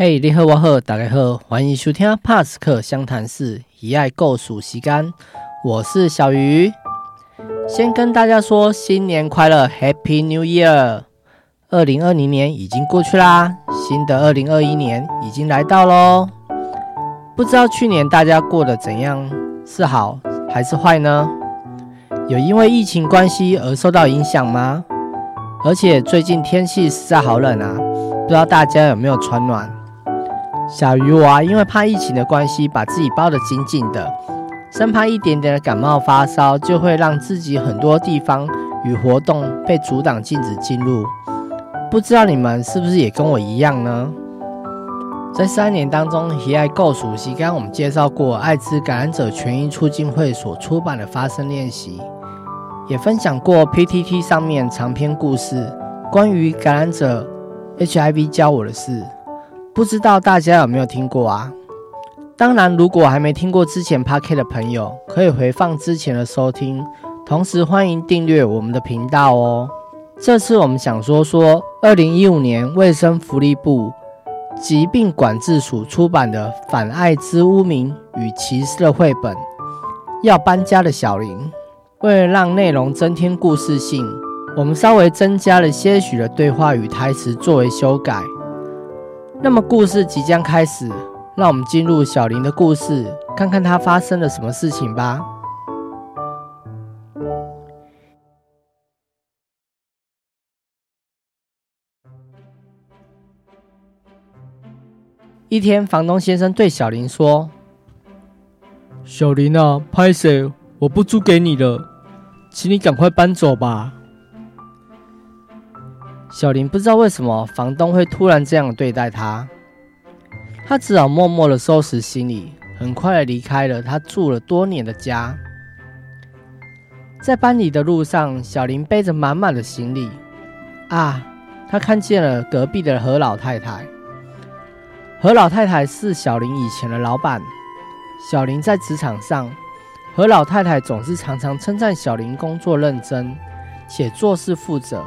嘿，你好，我好，大家好，欢迎收听帕斯克相谈室，以爱构属时间，我是小鱼。先跟大家说新年快乐，Happy New Year！二零二零年已经过去啦，新的二零二一年已经来到喽。不知道去年大家过得怎样，是好还是坏呢？有因为疫情关系而受到影响吗？而且最近天气实在好冷啊，不知道大家有没有穿暖？小鱼娃因为怕疫情的关系，把自己包得紧紧的，生怕一点点的感冒发烧就会让自己很多地方与活动被阻挡，禁止进入。不知道你们是不是也跟我一样呢？在三年当中，喜爱够熟悉。刚刚我们介绍过艾滋感染者权益促进会所出版的发声练习，也分享过 PTT 上面长篇故事，关于感染者 HIV 教我的事。不知道大家有没有听过啊？当然，如果还没听过之前 p a r k 的朋友，可以回放之前的收听。同时，欢迎订阅我们的频道哦。这次我们想说说，二零一五年卫生福利部疾病管制署出版的《反艾滋污名与歧视》的绘本《要搬家的小林》。为了让内容增添故事性，我们稍微增加了些许的对话与台词作为修改。那么故事即将开始，让我们进入小林的故事，看看他发生了什么事情吧。一天，房东先生对小林说：“小林啊，拍谁？我不租给你了，请你赶快搬走吧。”小林不知道为什么房东会突然这样对待他，他只好默默的收拾行李，很快的离开了他住了多年的家。在搬离的路上，小林背着满满的行李，啊，他看见了隔壁的何老太太。何老太太是小林以前的老板。小林在职场上，何老太太总是常常称赞小林工作认真，且做事负责。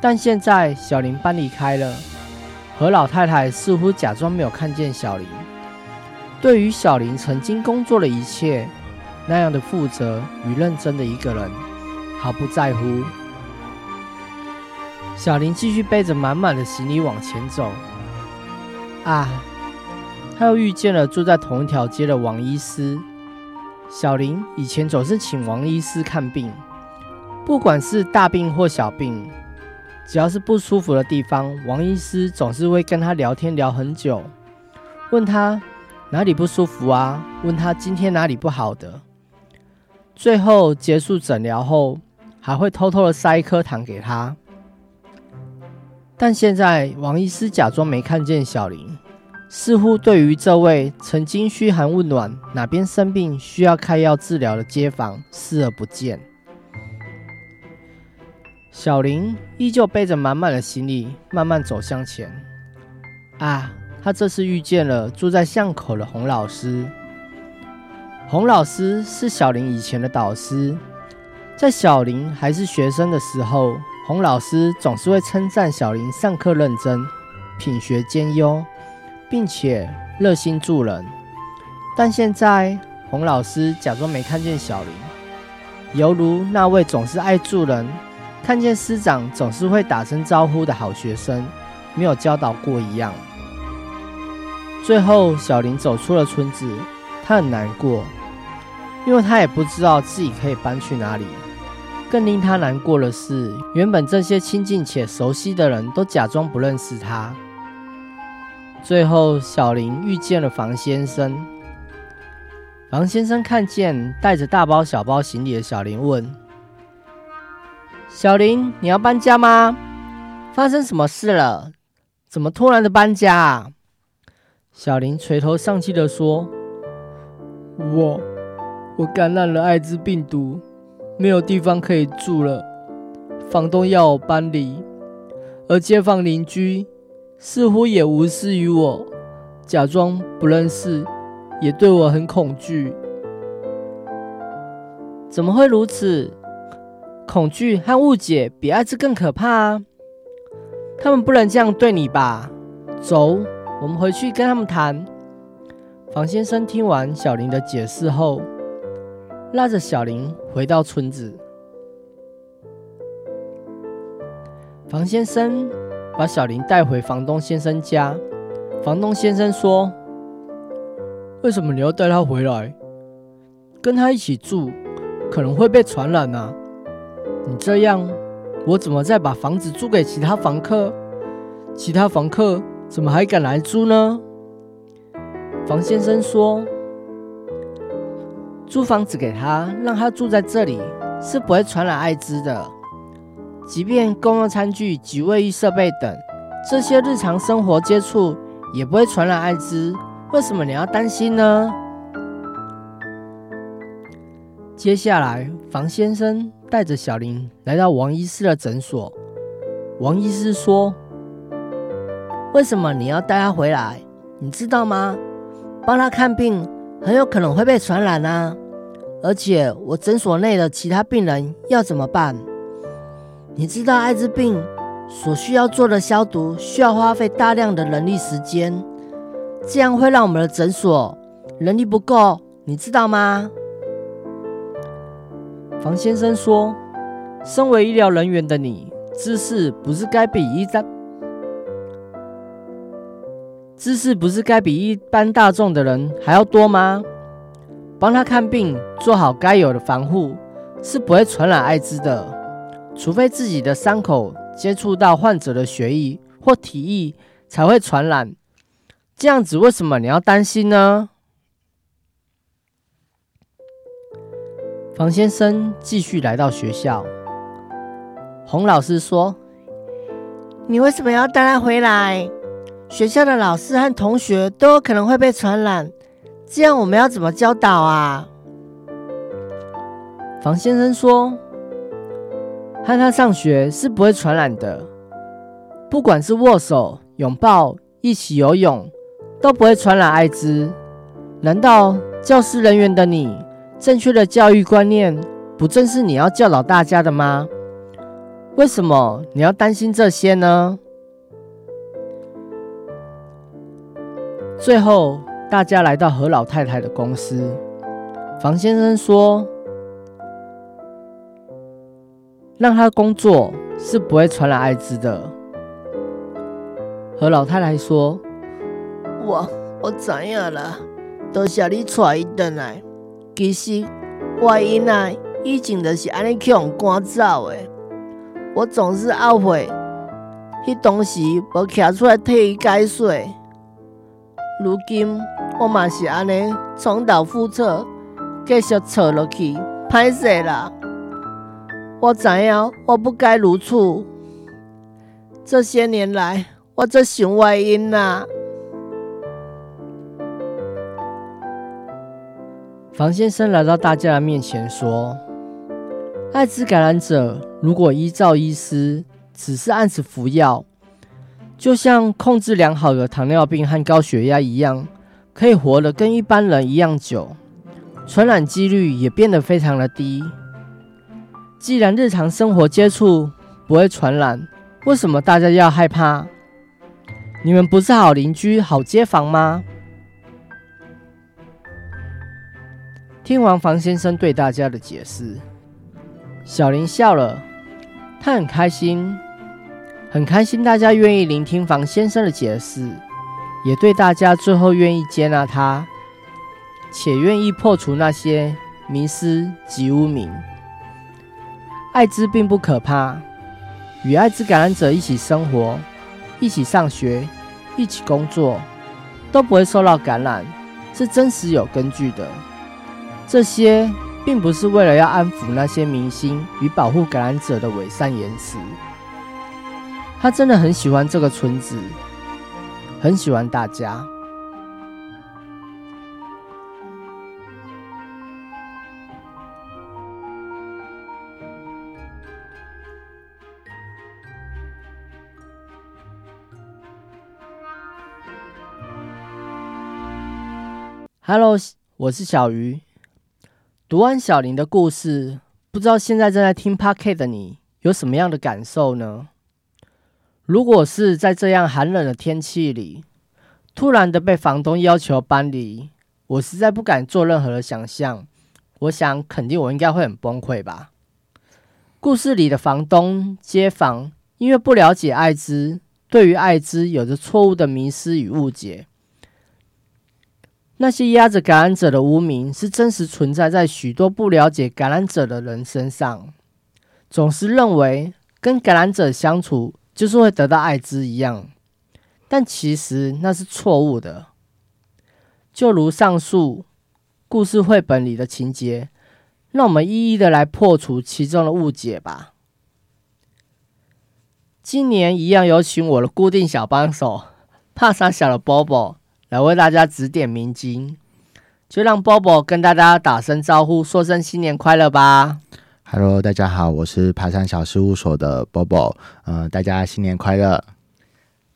但现在小林搬离开了，何老太太似乎假装没有看见小林。对于小林曾经工作的一切，那样的负责与认真的一个人，毫不在乎。小林继续背着满满的行李往前走。啊，他又遇见了住在同一条街的王医师。小林以前总是请王医师看病，不管是大病或小病。只要是不舒服的地方，王医师总是会跟他聊天聊很久，问他哪里不舒服啊？问他今天哪里不好的？最后结束诊疗后，还会偷偷的塞一颗糖给他。但现在王医师假装没看见小林，似乎对于这位曾经嘘寒问暖、哪边生病需要开药治疗的街坊视而不见。小林依旧背着满满的行李，慢慢走向前。啊，他这次遇见了住在巷口的洪老师。洪老师是小林以前的导师，在小林还是学生的时候，洪老师总是会称赞小林上课认真、品学兼优，并且热心助人。但现在，洪老师假装没看见小林，犹如那位总是爱助人。看见师长总是会打声招呼的好学生，没有教导过一样。最后，小林走出了村子，他很难过，因为他也不知道自己可以搬去哪里。更令他难过的是，原本这些亲近且熟悉的人都假装不认识他。最后，小林遇见了房先生。房先生看见带着大包小包行李的小林，问。小林，你要搬家吗？发生什么事了？怎么突然的搬家啊？小林垂头丧气的说：“我，我感染了艾滋病毒，没有地方可以住了。房东要我搬离，而街坊邻居似乎也无视于我，假装不认识，也对我很恐惧。怎么会如此？”恐惧和误解比艾滋更可怕啊！他们不能这样对你吧？走，我们回去跟他们谈。房先生听完小林的解释后，拉着小林回到村子。房先生把小林带回房东先生家。房东先生说：“为什么你要带他回来？跟他一起住，可能会被传染啊！你这样，我怎么再把房子租给其他房客？其他房客怎么还敢来租呢？”房先生说：“租房子给他，让他住在这里，是不会传染艾滋的。即便公用餐具及卫浴设备等这些日常生活接触。”也不会传染艾滋，为什么你要担心呢？接下来，房先生带着小林来到王医师的诊所。王医师说：“为什么你要带他回来？你知道吗？帮他看病很有可能会被传染啊！而且我诊所内的其他病人要怎么办？你知道艾滋病？”所需要做的消毒需要花费大量的人力时间，这样会让我们的诊所人力不够，你知道吗？房先生说：“身为医疗人员的你，知识不是该比一般知识不是该比一般大众的人还要多吗？帮他看病，做好该有的防护，是不会传染艾滋的，除非自己的伤口。”接触到患者的血液或体液才会传染，这样子为什么你要担心呢？房先生继续来到学校，洪老师说：“你为什么要带他回来？学校的老师和同学都有可能会被传染，这样我们要怎么教导啊？”房先生说。和他上学是不会传染的，不管是握手、拥抱、一起游泳，都不会传染艾滋。难道教师人员的你，正确的教育观念，不正是你要教导大家的吗？为什么你要担心这些呢？最后，大家来到何老太太的公司，房先生说。让他工作是不会传染艾滋的。何老太太说：“我我知影了，多谢你带伊回来。其实我因啊以前就是安尼去赶走的。我总是懊悔，迄当时无站出来替伊解说。如今我嘛是安尼重蹈覆辙，继续错落去，歹势啦。”我知影我不该如此。这些年来，我做想歪因啊。房先生来到大家的面前说：“艾滋感染者如果依照医师只是按时服药，就像控制良好的糖尿病和高血压一样，可以活得跟一般人一样久，传染几率也变得非常的低。”既然日常生活接触不会传染，为什么大家要害怕？你们不是好邻居、好街坊吗？听完房先生对大家的解释，小林笑了，他很开心，很开心大家愿意聆听房先生的解释，也对大家最后愿意接纳他，且愿意破除那些迷失及污名。艾滋并不可怕，与艾滋感染者一起生活、一起上学、一起工作，都不会受到感染，是真实有根据的。这些并不是为了要安抚那些明星与保护感染者的伪善言辞。他真的很喜欢这个村子，很喜欢大家。Hello，我是小鱼。读完小林的故事，不知道现在正在听 Parket 的你有什么样的感受呢？如果是在这样寒冷的天气里，突然的被房东要求搬离，我实在不敢做任何的想象。我想，肯定我应该会很崩溃吧。故事里的房东、街坊，因为不了解艾滋，对于艾滋有着错误的迷失与误解。那些压着感染者的污名，是真实存在在许多不了解感染者的人身上。总是认为跟感染者相处就是会得到艾滋一样，但其实那是错误的。就如上述故事绘本里的情节，让我们一一的来破除其中的误解吧。今年一样有请我的固定小帮手帕萨小的 Bobo 来为大家指点迷津，就让 Bobo 跟大家打声招呼，说声新年快乐吧。Hello，大家好，我是爬山小事务所的 Bobo，呃，大家新年快乐。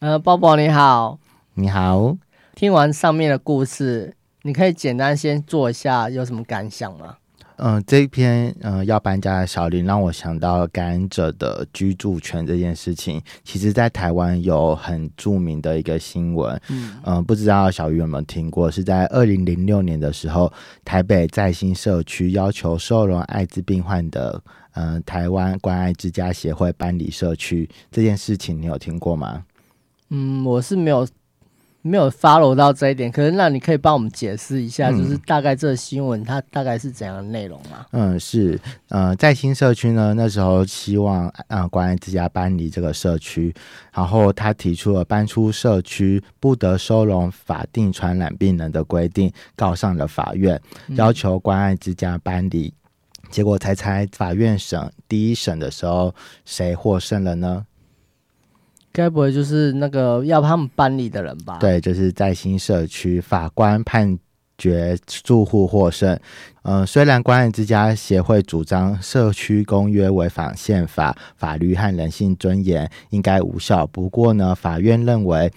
呃，Bobo 你好，你好。听完上面的故事，你可以简单先做一下，有什么感想吗？嗯，这一篇嗯要搬家的小林让我想到感染者的居住权这件事情。其实，在台湾有很著名的一个新闻，嗯，不知道小鱼有没有听过？是在二零零六年的时候，台北在新社区要求收容艾滋病患的，嗯，台湾关爱之家协会搬离社区这件事情，你有听过吗？嗯，我是没有。没有 follow 到这一点，可是那你可以帮我们解释一下，就是大概这个新闻它大概是怎样的内容吗？嗯，是，呃，在新社区呢，那时候希望啊，关爱之家搬离这个社区，然后他提出了搬出社区不得收容法定传染病人的规定，告上了法院，要求关爱之家搬离。结果猜猜法院审第一审的时候，谁获胜了呢？该不会就是那个要他们搬离的人吧？对，就是在新社区，法官判决住户获胜。嗯，虽然关爱之家协会主张社区公约违反宪法、法律和人性尊严，应该无效。不过呢，法院认为，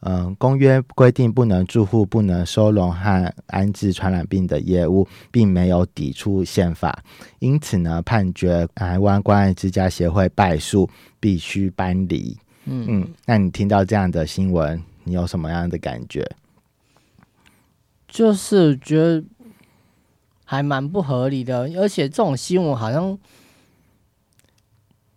嗯，公约规定不能住户不能收容和安置传染病的业务，并没有抵触宪法，因此呢，判决台湾关爱之家协会败诉，必须搬离。嗯嗯，那你听到这样的新闻，你有什么样的感觉？就是觉得还蛮不合理的，而且这种新闻好像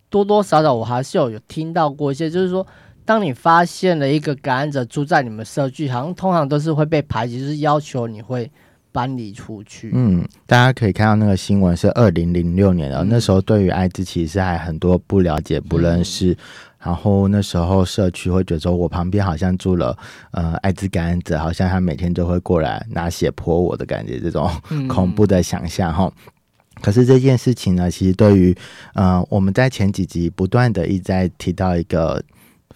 多多少少我还是有有听到过一些，就是说，当你发现了一个感染者住在你们社区，好像通常都是会被排挤，就是要求你会搬离出去。嗯，大家可以看到那个新闻是二零零六年的，那时候对于艾滋其实还很多不了解、不认识。然后那时候社区会觉得说，我旁边好像住了呃艾滋感染者，好像他每天都会过来拿血泼我的感觉，这种恐怖的想象哈。可是这件事情呢，其实对于呃我们在前几集不断的一直在提到一个。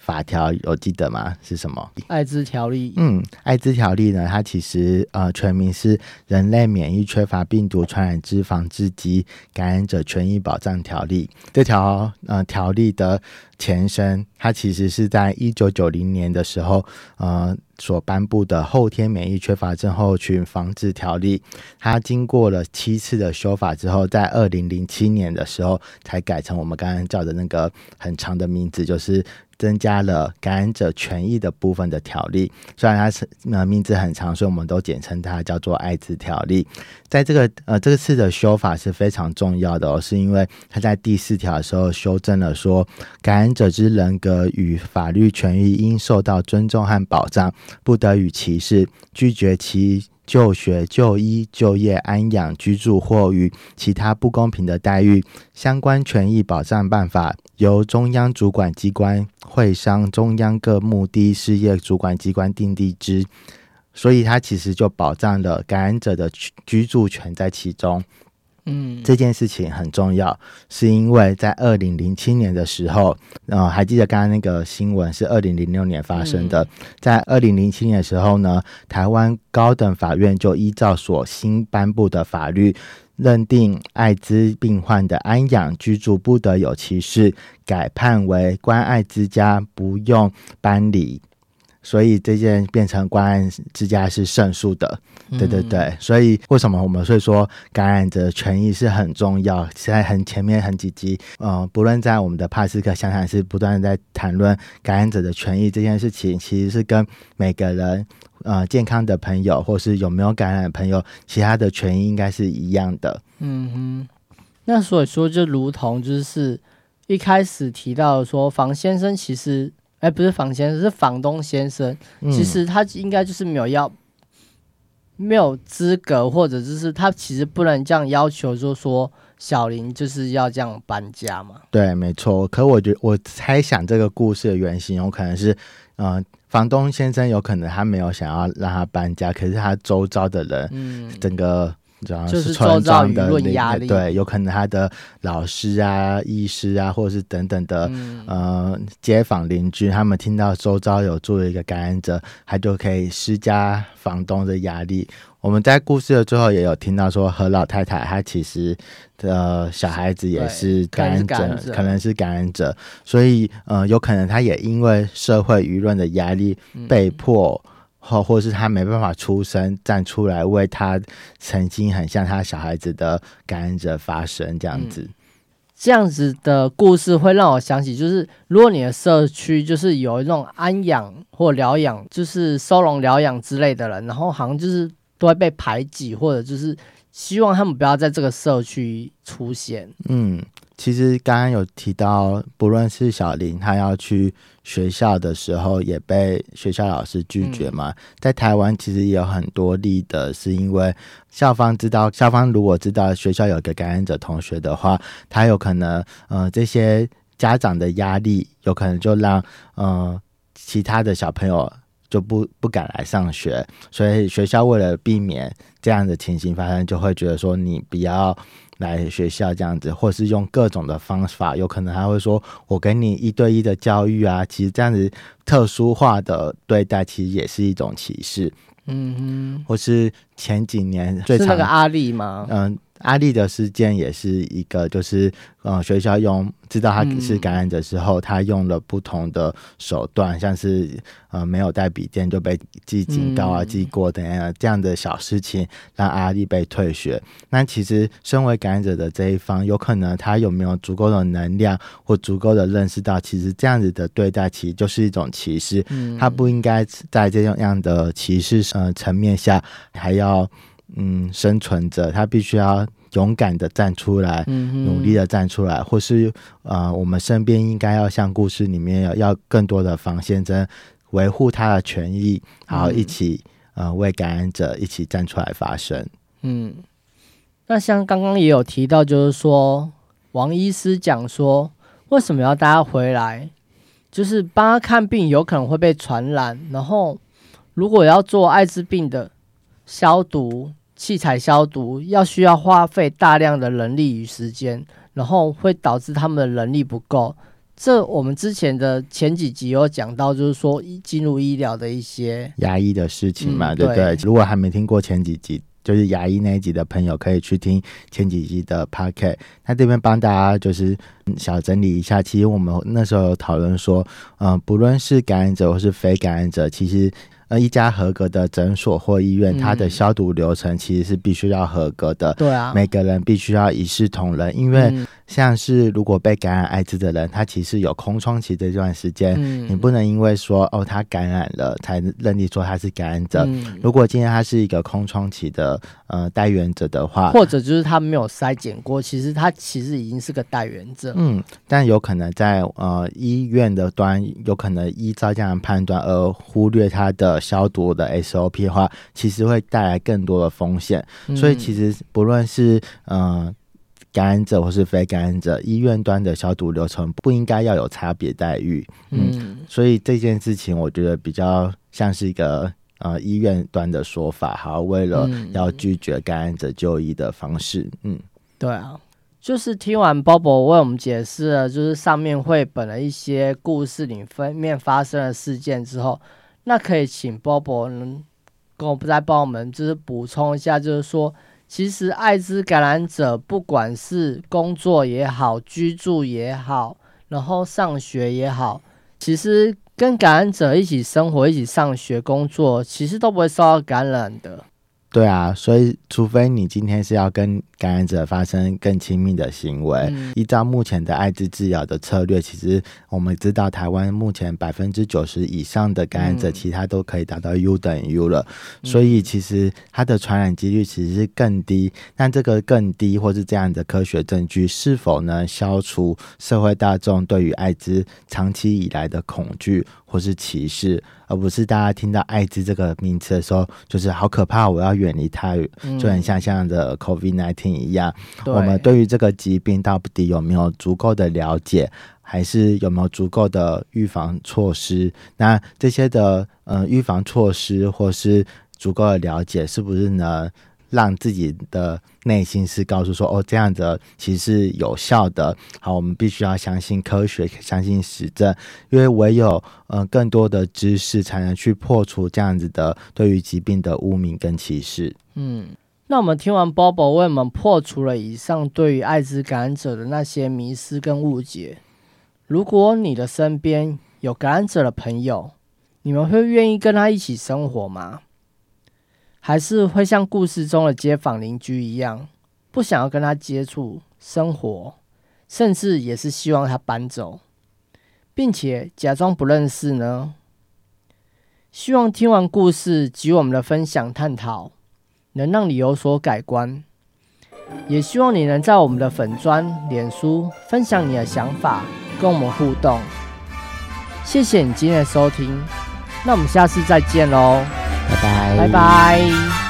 法条有记得吗？是什么？艾滋条例。嗯，艾滋条例呢？它其实呃全名是《人类免疫缺乏病毒传染之防治及感染者权益保障条例》。这条呃条例的前身，它其实是在一九九零年的时候呃所颁布的《后天免疫缺乏症候群防治条例》。它经过了七次的修法之后，在二零零七年的时候才改成我们刚刚叫的那个很长的名字，就是。增加了感染者权益的部分的条例，虽然它是呃名字很长，所以我们都简称它叫做艾滋条例。在这个呃这次的修法是非常重要的哦，是因为它在第四条的时候修正了说，感染者之人格与法律权益应受到尊重和保障，不得与歧视、拒绝其。就学、就医、就业、安养、居住或与其他不公平的待遇相关权益保障办法，由中央主管机关会商中央各目的事业主管机关订立之，所以它其实就保障了感染者的居住权在其中。嗯，这件事情很重要，是因为在二零零七年的时候，呃，还记得刚刚那个新闻是二零零六年发生的。在二零零七年的时候呢，台湾高等法院就依照所新颁布的法律，认定艾滋病患的安养居住不得有歧视，改判为关爱之家不用搬离。所以这件变成关爱之家是胜诉的。对对对，所以为什么我们会说感染者权益是很重要？现在很前面很几集，呃，不论在我们的帕斯克想想是不断在谈论感染者的权益这件事情，其实是跟每个人呃健康的朋友或是有没有感染的朋友，其他的权益应该是一样的。嗯哼，那所以说就如同就是一开始提到说，房先生其实，哎，不是房先生，是房东先生，其实他应该就是没有要。没有资格，或者就是他其实不能这样要求，就说小林就是要这样搬家嘛？对，没错。可我觉我猜想这个故事的原型有可能是，嗯，房东先生有可能他没有想要让他搬家，可是他周遭的人，嗯，整个。主要是村庄的压力，对，有可能他的老师啊、医师啊，或者是等等的呃街坊邻居，他们听到周遭有住了一个感染者，他就可以施加房东的压力。我们在故事的最后也有听到说，何老太太她其实的小孩子也是感染者，可能是感染者，所以呃，有可能他也因为社会舆论的压力被迫。或或是他没办法出声站出来为他曾经很像他小孩子的感染者发声，这样子，这样子的故事会让我想起，就是如果你的社区就是有一种安养或疗养，就是收容疗养之类的人，然后好像就是都会被排挤，或者就是希望他们不要在这个社区出现。嗯。其实刚刚有提到，不论是小林他要去学校的时候，也被学校老师拒绝嘛。在台湾其实也有很多例的，是因为校方知道，校方如果知道学校有个感染者同学的话，他有可能，呃，这些家长的压力有可能就让，呃，其他的小朋友就不不敢来上学。所以学校为了避免这样的情形发生，就会觉得说你不要。来学校这样子，或是用各种的方法，有可能还会说：“我给你一对一的教育啊。”其实这样子特殊化的对待，其实也是一种歧视。嗯哼，或是前几年最是那个阿丽吗？嗯。阿丽的事件也是一个，就是呃，学校用知道他是感染者之后，他用了不同的手段，像是呃没有带笔电就被记警告啊、记过等样这样的小事情，让阿丽被退学。那其实身为感染者的这一方，有可能他有没有足够的能量或足够的认识到，其实这样子的对待其实就是一种歧视。他不应该在这种样的歧视呃层面下还要。嗯，生存者，他必须要勇敢的站出来，努力的站出来，或是呃，我们身边应该要像故事里面要要更多的防线针维护他的权益，然后一起呃为感染者一起站出来发声。嗯，那像刚刚也有提到，就是说王医师讲说，为什么要大家回来，就是帮他看病，有可能会被传染，然后如果要做艾滋病的消毒。器材消毒要需要花费大量的人力与时间，然后会导致他们的人力不够。这我们之前的前几集有讲到，就是说进入医疗的一些牙医的事情嘛，对不对？如果还没听过前几集，就是牙医那一集的朋友，可以去听前几集的 p o c a s t 那这边帮大家就是小整理一下，其实我们那时候有讨论说，嗯，不论是感染者或是非感染者，其实。那一家合格的诊所或医院，它的消毒流程其实是必须要合格的。对啊，每个人必须要一视同仁，因为像是如果被感染艾滋的人，他其实有空窗期这段时间，你不能因为说哦他感染了才认定说他是感染者。如果今天他是一个空窗期的呃带源者的话，或者就是他没有筛检过，其实他其实已经是个带源者。嗯，但有可能在呃医院的端，有可能依照这样判断而忽略他的。消毒的 SOP 的话，其实会带来更多的风险，所以其实不论是嗯感染者或是非感染者，医院端的消毒流程不应该要有差别待遇。嗯，所以这件事情我觉得比较像是一个呃医院端的说法，好，为了要拒绝感染者就医的方式。嗯，对啊，就是听完 Bobo 为我们解释了，就是上面绘本的一些故事里面发生的事件之后。那可以请波波能跟我再帮我们就是补充一下，就是说，其实艾滋感染者不管是工作也好，居住也好，然后上学也好，其实跟感染者一起生活、一起上学、工作，其实都不会受到感染的。对啊，所以除非你今天是要跟感染者发生更亲密的行为，嗯。依照目前的艾滋治疗的策略，其实我们知道台湾目前百分之九十以上的感染者，嗯。其他都可以达到 U 等于 U 了，所以其实它的传染几率其实是更低。那这个更低或是这样的科学证据，是否能消除社会大众对于艾滋长期以来的恐惧或是歧视，而不是大家听到艾滋这个名词的时候，就是好可怕，我要远离它，嗯就很像像的 COVID nineteen 一样。对我们对于这个疾病到底有没有足够的了解，还是有没有足够的预防措施？那这些的呃预防措施或是足够的了解，是不是呢？让自己的内心是告诉说，哦，这样子其实是有效的。好，我们必须要相信科学，相信实证，因为唯有呃更多的知识，才能去破除这样子的对于疾病的污名跟歧视。嗯，那我们听完 Bobo 为我们破除了以上对于艾滋感染者的那些迷思跟误解。如果你的身边有感染者的朋友，你们会愿意跟他一起生活吗？还是会像故事中的街坊邻居一样，不想要跟他接触、生活，甚至也是希望他搬走，并且假装不认识呢？希望听完故事及我们的分享探讨，能让你有所改观。也希望你能在我们的粉砖、脸书分享你的想法，跟我们互动。谢谢你今天的收听，那我们下次再见喽，拜拜，拜拜。